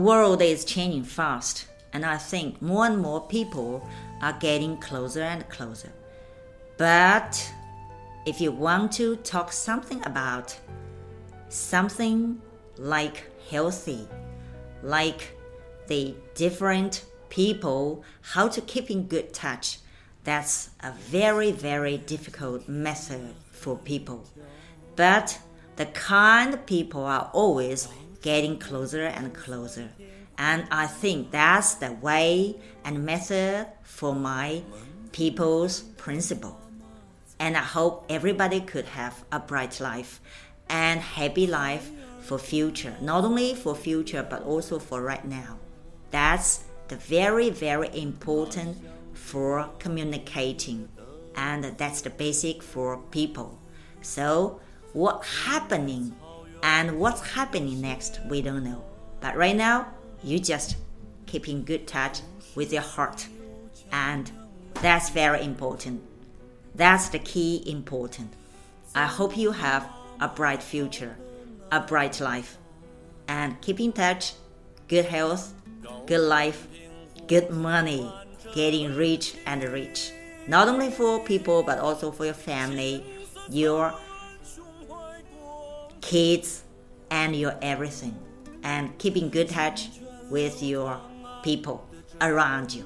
world is changing fast, and I think more and more people are getting closer and closer. But if you want to talk something about something like healthy, like the different people, how to keep in good touch, that's a very, very difficult method for people. But the kind people are always getting closer and closer. And I think that's the way and method for my people's principle. And I hope everybody could have a bright life and happy life for future. Not only for future, but also for right now. That's the very, very important for communicating. And that's the basic for people. So what happening and what's happening next, we don't know. But right now, you just keep in good touch with your heart. And that's very important. That's the key important. I hope you have a bright future, a bright life, and keep in touch, good health, good life, good money, getting rich and rich. Not only for people, but also for your family, your kids, and your everything. And keeping good touch with your people around you.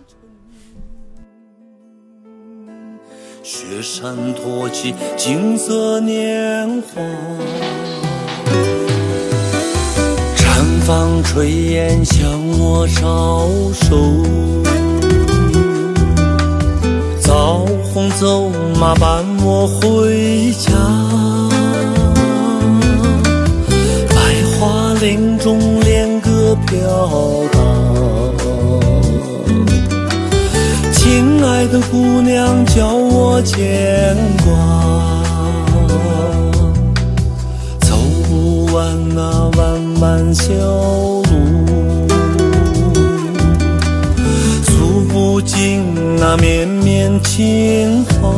雪山托起金色年华，绽放炊烟向我招手。枣红走马伴我回家，林中恋歌飘荡。亲爱的姑娘，叫我牵挂。走不完那弯弯小路，诉不尽那绵绵情话。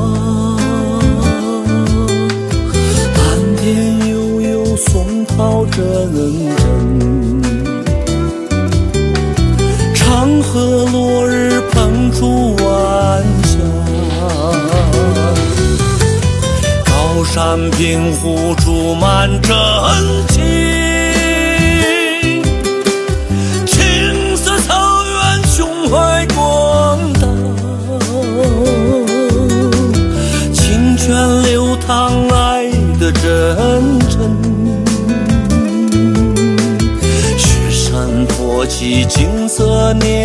蓝天悠悠，松涛阵高山平湖注满真情，青色草原胸怀广大，清泉流淌爱的真诚。雪山托起金色年